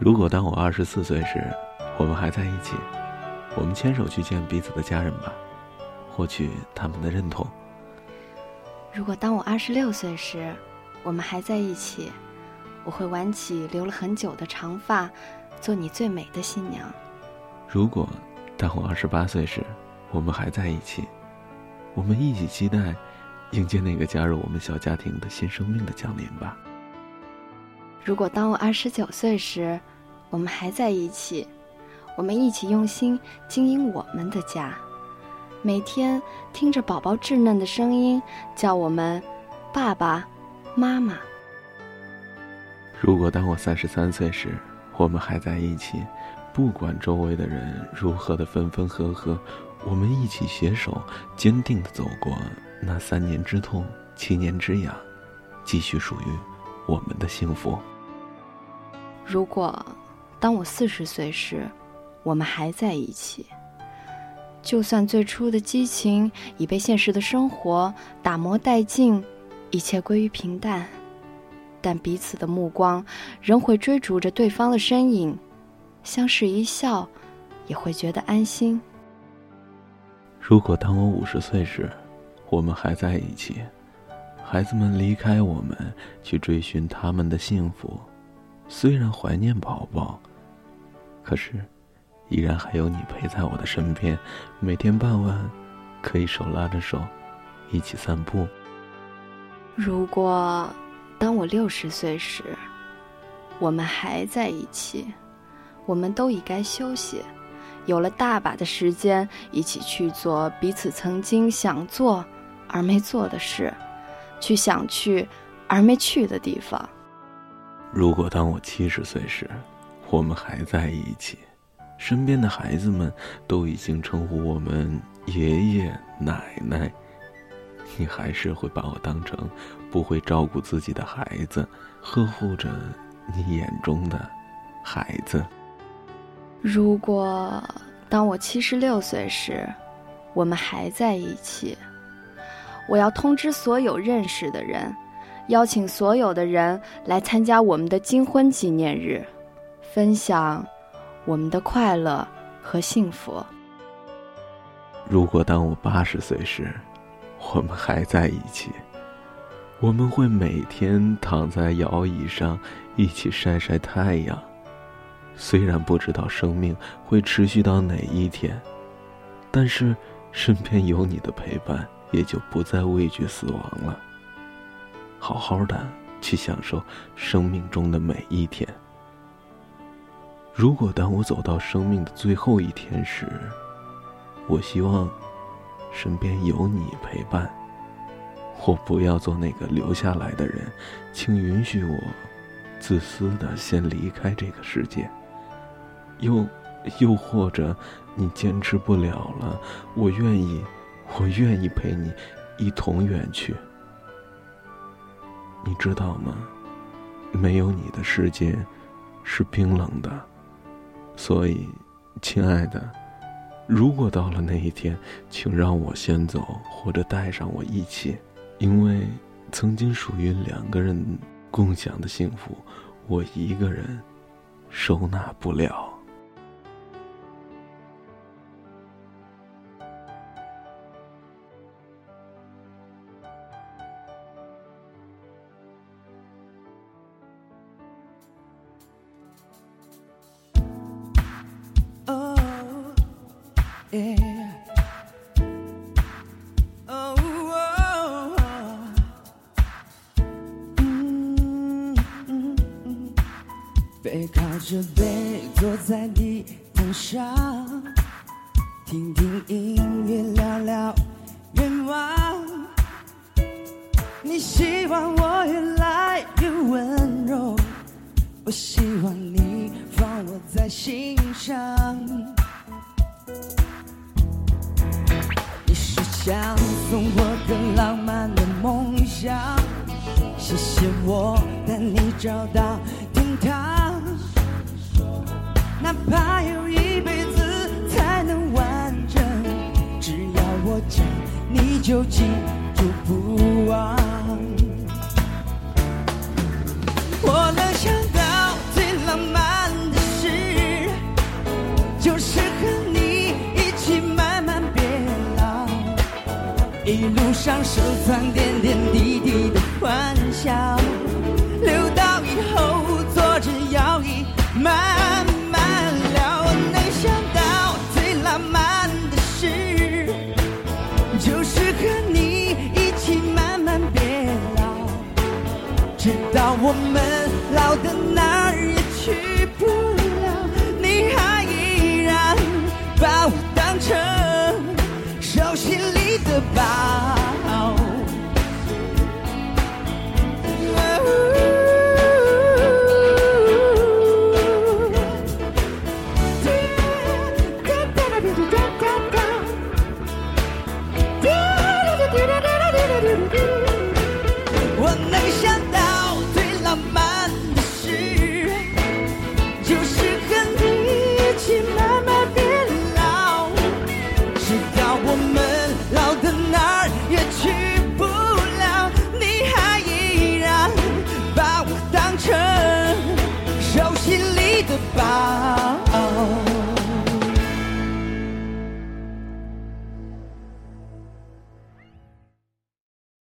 如果当我二十四岁时，我们还在一起，我们牵手去见彼此的家人吧，获取他们的认同。如果当我二十六岁时，我们还在一起，我会挽起留了很久的长发，做你最美的新娘。如果当我二十八岁时，我们还在一起，我们一起期待迎接那个加入我们小家庭的新生命的降临吧。如果当我二十九岁时，我们还在一起，我们一起用心经营我们的家，每天听着宝宝稚嫩的声音叫我们爸爸妈妈。如果当我三十三岁时，我们还在一起，不管周围的人如何的分分合合，我们一起携手，坚定的走过那三年之痛，七年之痒，继续属于我们的幸福。如果当我四十岁时，我们还在一起，就算最初的激情已被现实的生活打磨殆尽，一切归于平淡，但彼此的目光仍会追逐着对方的身影，相视一笑，也会觉得安心。如果当我五十岁时，我们还在一起，孩子们离开我们，去追寻他们的幸福。虽然怀念宝宝，可是，依然还有你陪在我的身边。每天傍晚，可以手拉着手，一起散步。如果当我六十岁时，我们还在一起，我们都已该休息，有了大把的时间，一起去做彼此曾经想做而没做的事，去想去而没去的地方。如果当我七十岁时，我们还在一起，身边的孩子们都已经称呼我们爷爷奶奶，你还是会把我当成不会照顾自己的孩子，呵护着你眼中的孩子。如果当我七十六岁时，我们还在一起，我要通知所有认识的人。邀请所有的人来参加我们的金婚纪念日，分享我们的快乐和幸福。如果当我八十岁时，我们还在一起，我们会每天躺在摇椅上一起晒晒太阳。虽然不知道生命会持续到哪一天，但是身边有你的陪伴，也就不再畏惧死亡了。好好的去享受生命中的每一天。如果当我走到生命的最后一天时，我希望身边有你陪伴。我不要做那个留下来的人，请允许我自私的先离开这个世界。又，又或者你坚持不了了，我愿意，我愿意陪你一同远去。你知道吗？没有你的世界是冰冷的，所以，亲爱的，如果到了那一天，请让我先走，或者带上我一起，因为曾经属于两个人共享的幸福，我一个人收纳不了。背靠着背坐在地毯上，听听音乐，聊聊愿望。你希望我越来越温柔，我希望你放我在心上。是我带你找到天堂，哪怕有一辈子才能完整，只要我讲，你就记住不忘。我能想到最浪漫的事，就是和你一起慢慢变老，一路上收藏点点滴滴的。直到我们老的哪儿也去不了你还依然把我当成手心里的宝。goodbye.